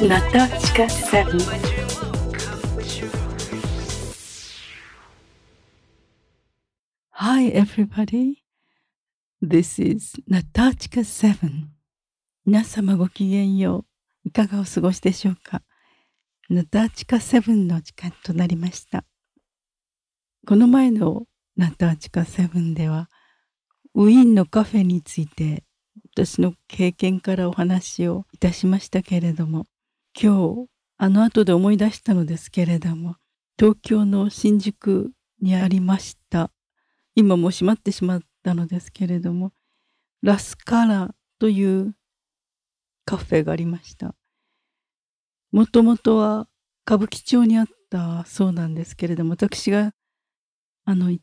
Natasha 7 Hi everybody. This is Natasha 7皆様ごきげんよう。いかがお過ごしでしょうか？ナタチカ7の時間となりました。この前のナタチカ7ではウィーンのカフェについて私の経験からお話をいたしましたけれども今日あの後で思い出したのですけれども東京の新宿にありました。今もう閉まってしまったのですけれどもラスカラというカフェがありました。もともとは歌舞伎町にあったそうなんですけれども私があの行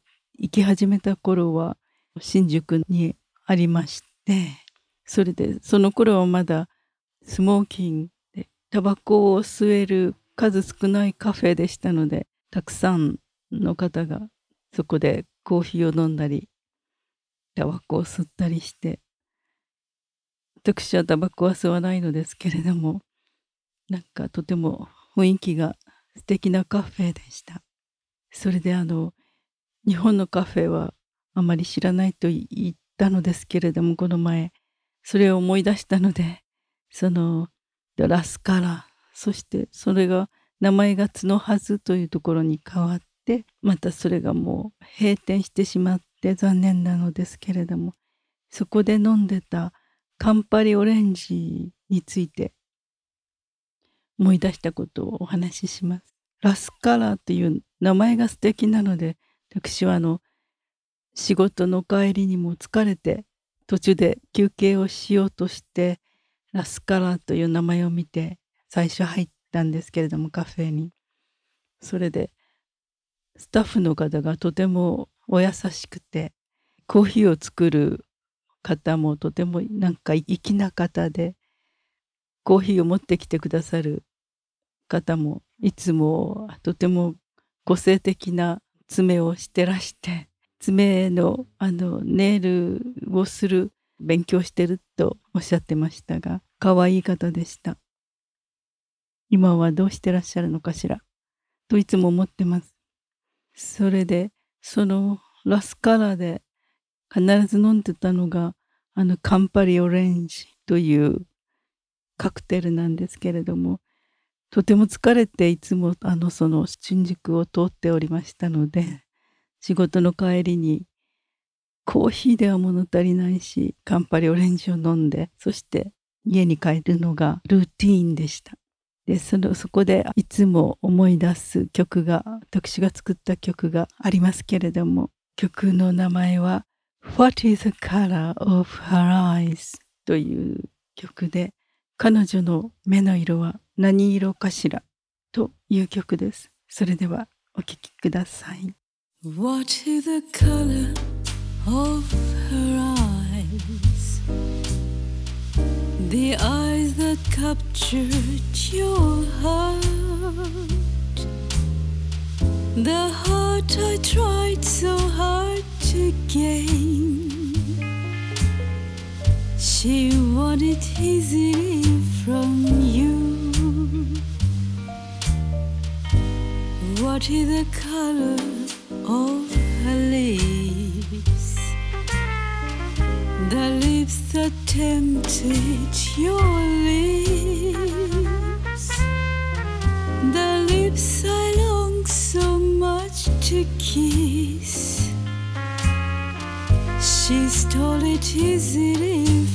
き始めた頃は新宿にありましてそれでその頃はまだスモーキンタバコを吸える数少ないカフェでしたのでたくさんの方がそこでコーヒーを飲んだりタバコを吸ったりして私はタバコは吸わないのですけれどもなんかとても雰囲気が素敵なカフェでした。それであの日本のカフェはあまり知らないと言ったのですけれどもこの前それを思い出したのでそのラスカラそしてそれが名前が角はずというところに変わってまたそれがもう閉店してしまって残念なのですけれどもそこで飲んでたカンパリオレンジについて思い出したことをお話しします。ラスカラーという名前が素敵なので私はあの仕事の帰りにも疲れて途中で休憩をしようとしてラスカラという名前を見て最初入ったんですけれどもカフェに。それでスタッフの方がとてもお優しくてコーヒーを作る方もとてもなんか粋な方でコーヒーを持ってきてくださる方もいつもとても個性的な爪をしてらして爪のあのネイルをする勉強してるとおっしゃってましたが可愛い方でした。今はどうしてらっしゃるのかしら？といつも思ってます。それでそのラスカラで必ず飲んでたのがあのカンパリオレンジというカクテルなんですけれどもとても疲れていつもあのその新宿を通っておりましたので仕事の帰りにコーヒーでは物足りないしカンパリオレンジを飲んでそして家に帰るのがルーティーンでした。でそのそこでいつも思い出す曲が私が作った曲がありますけれども曲の名前は「What is the color of her eyes」という曲で彼女の目の色は何色かしら？という曲です。それではお聴きください。What is the color of her eyes? The eyes that captured your heart. The heart I tried so hard to gain. She wanted easily from you. What is the color? of her lips, lips that tempted your lips, the lips I long so much to kiss. She stole it easily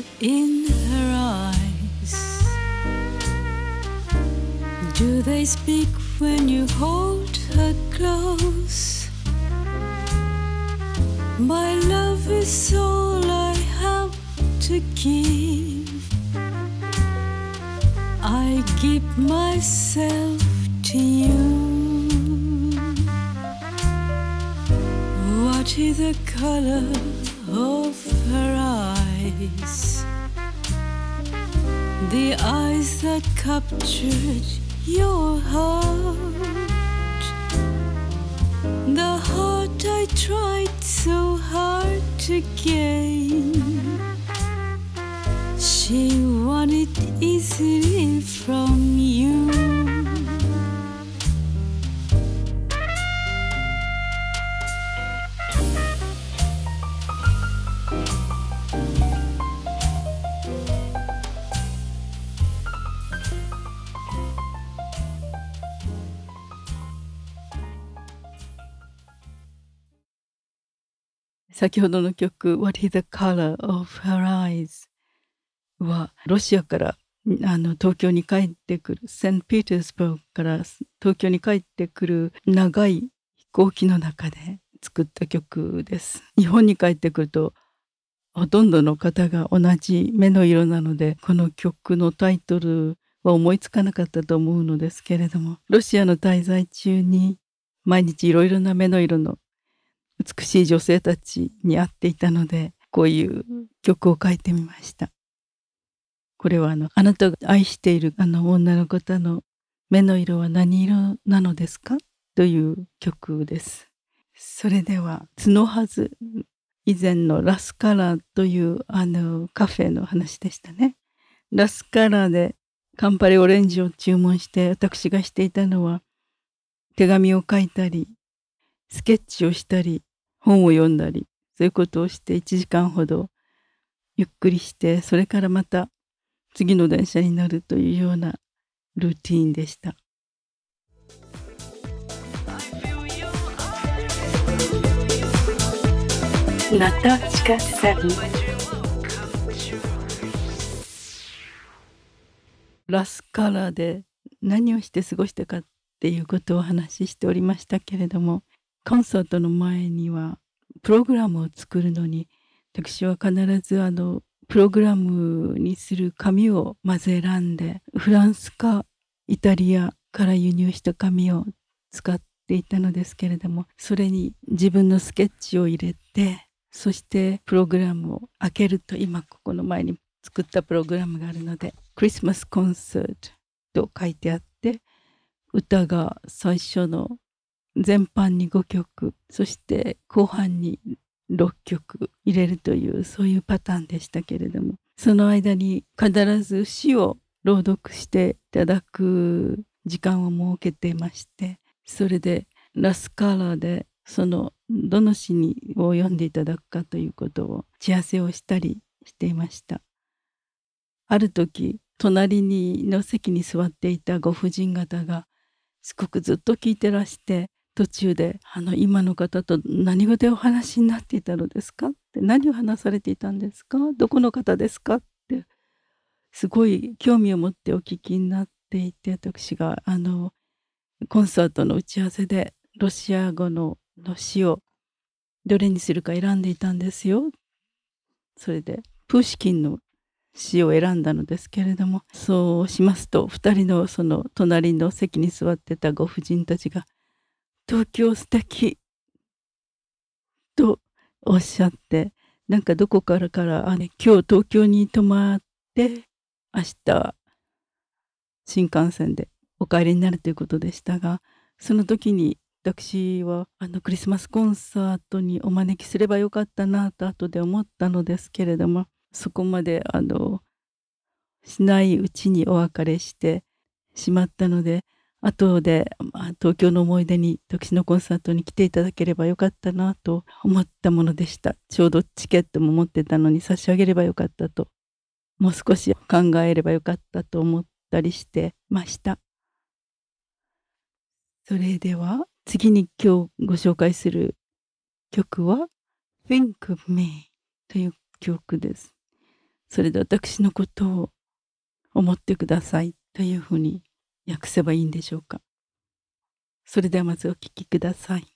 found in her eyes? Do they speak when you hold her close? My love is all I have to give. I give myself to you. What is the color of her eyes? The eyes that captured your heart. The heart I tried so hard to gain. She wanted easily from you.「先ほどの曲「What is the color of her eyes」はロシアからあの東京に帰ってくるセント・ピータースバーグから東京に帰ってくる長い飛行機の中で作った曲です。日本に帰ってくるとほとんどの方が同じ目の色なのでこの曲のタイトルは思いつかなかったと思うのですけれどもロシアの滞在中に毎日いろいろな目の色の美しい女性たちに会っていたのでこういう曲を書いてみました。これはあのあなたが愛しているあの女の方の目の色は何色なのですか？という曲です。それでは角はず以前のラスカラーというあのカフェの話でしたね。ラスカラーでカンパレオレンジを注文して私がしていたのは手紙を書いたりスケッチをしたり本を読んだりそういうことをして1時間ほどゆっくりしてそれからまた次の電車に乗るというようなルーティーンでした。ラスカラで何をして過ごしたかっていうことをお話ししておりましたけれどもコンサートの前にはプログラムを作るのに私は必ずあのプログラムにする紙をまず選んでフランスかイタリアから輸入した紙を使っていたのですけれどもそれに自分のスケッチを入れてそしてプログラムを開けると今ここの前に作ったプログラムがあるのでクリスマスコンサートと書いてあって歌が最初の全般に5曲そして後半に6曲入れるというそういうパターンでしたけれどもその間に必ず詩を朗読していただく時間を設けていましてそれでラスカーラーでそのどの詩にを読んでいただくかということを打ち合わせをしたりしていました。ある時隣にの席に座っていたご婦人方がすごくずっと聞いてらして途中で「あの今の方と何語でお話になっていたのですか?」って「何を話されていたんですか？どこの方ですか?」ってすごい興味を持ってお聞きになっていて私があのコンサートの打ち合わせでロシア語のの詩をどれにするか選んでいたんですよ。それでプーシキンの詩を選んだのですけれどもそうしますと2人のその隣の席に座ってたご婦人たちが「東京素敵。とおっしゃってなんかどこからからあ、ね、今日東京に泊まって明日新幹線でお帰りになるということでしたがその時に私はあのクリスマスコンサートにお招きすればよかったなと後で思ったのですけれどもそこまであのしないうちにお別れしてしまったので後で、まあ、東京の思い出に私のコンサートに来ていただければよかったなと思ったものでした。ちょうどチケットも持ってたのに差し上げればよかったと。もう少し考えればよかったと思ったりしてました。それでは次に今日ご紹介する曲は Think of Me という曲です。それで私のことを思ってくださいというふうに訳せばいいんでしょうか。それではまずお聞きください。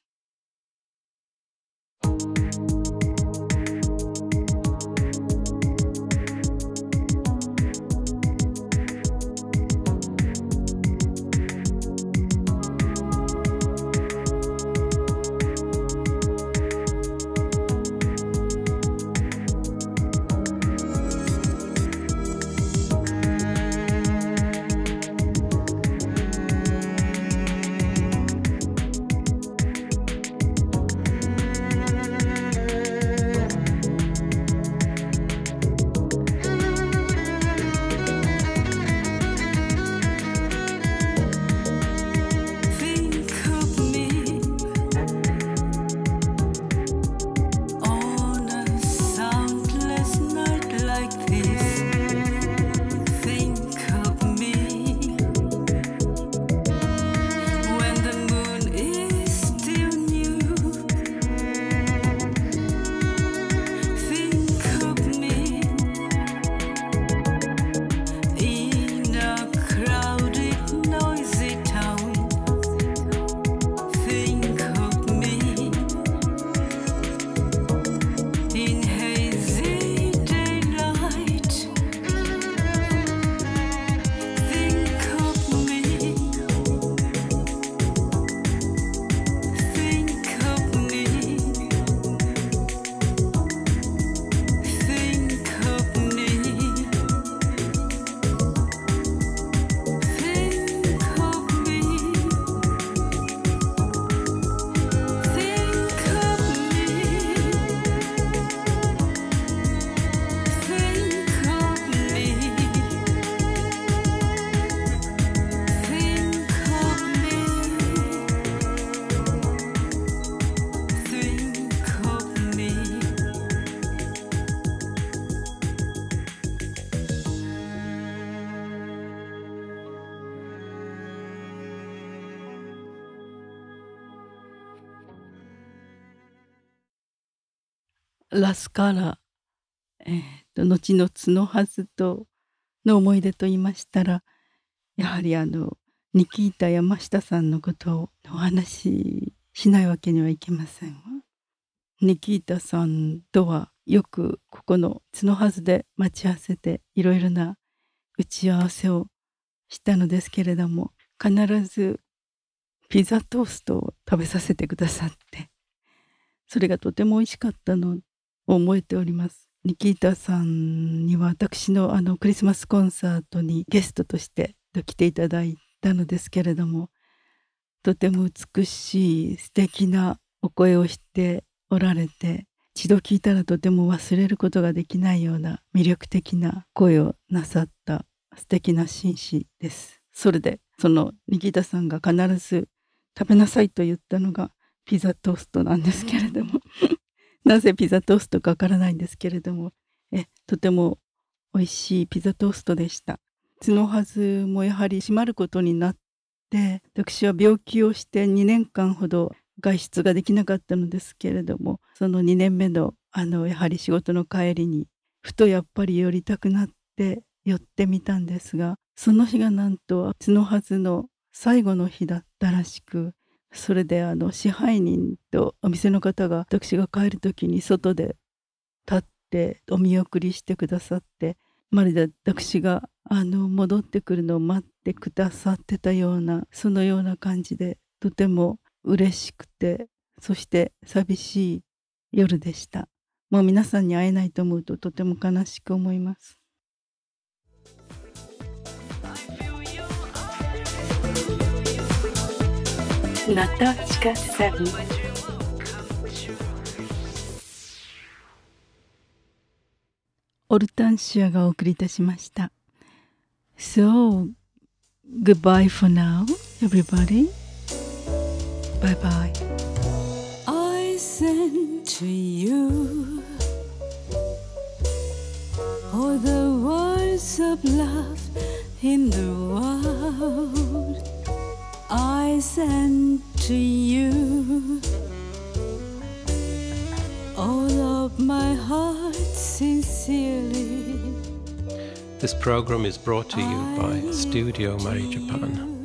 ラスカラ、えーと後の角はずとの思い出と言いましたらやはりあのニキータ山下さんのことをお話ししないわけにはいけませんわ。ニキータさんとはよくここの角はずで待ち合わせていろいろな打ち合わせをしたのですけれども必ずピザトーストを食べさせてくださってそれがとても美味しかったのを覚えております。ニキータさんには私のあのクリスマスコンサートにゲストとして来ていただいたのですけれどもとても美しい素敵なお声をしておられて一度聞いたらとても忘れることができないような魅力的な声をなさった素敵な紳士です。それでそのニキータさんが必ず食べなさいと言ったのがピザトーストなんですけれどもなぜピザトーストかわからないんですけれども。えとても美味しいピザトーストでした。角はずもやはり閉まることになって私は病気をして2年間ほど外出ができなかったのですけれどもその2年目のあのやはり仕事の帰りにふとやっぱり寄りたくなって寄ってみたんですがその日がなんと角はずの最後の日だったらしくそれであの支配人とお店の方が私が帰る時に外で立ってお見送りしてくださってまるで私があの戻ってくるのを待ってくださってたようなそのような感じでとても嬉しくてそして寂しい夜でしたもう皆さんに会えないと思うととても悲しく思います。Natočka 7. o l t a n がお送りいたしました。So, goodbye for now, everybody. Bye bye. I sent to you all the words of love in the world. To you all of my heart sincerely. This program is brought to you by Studio Mari Japan.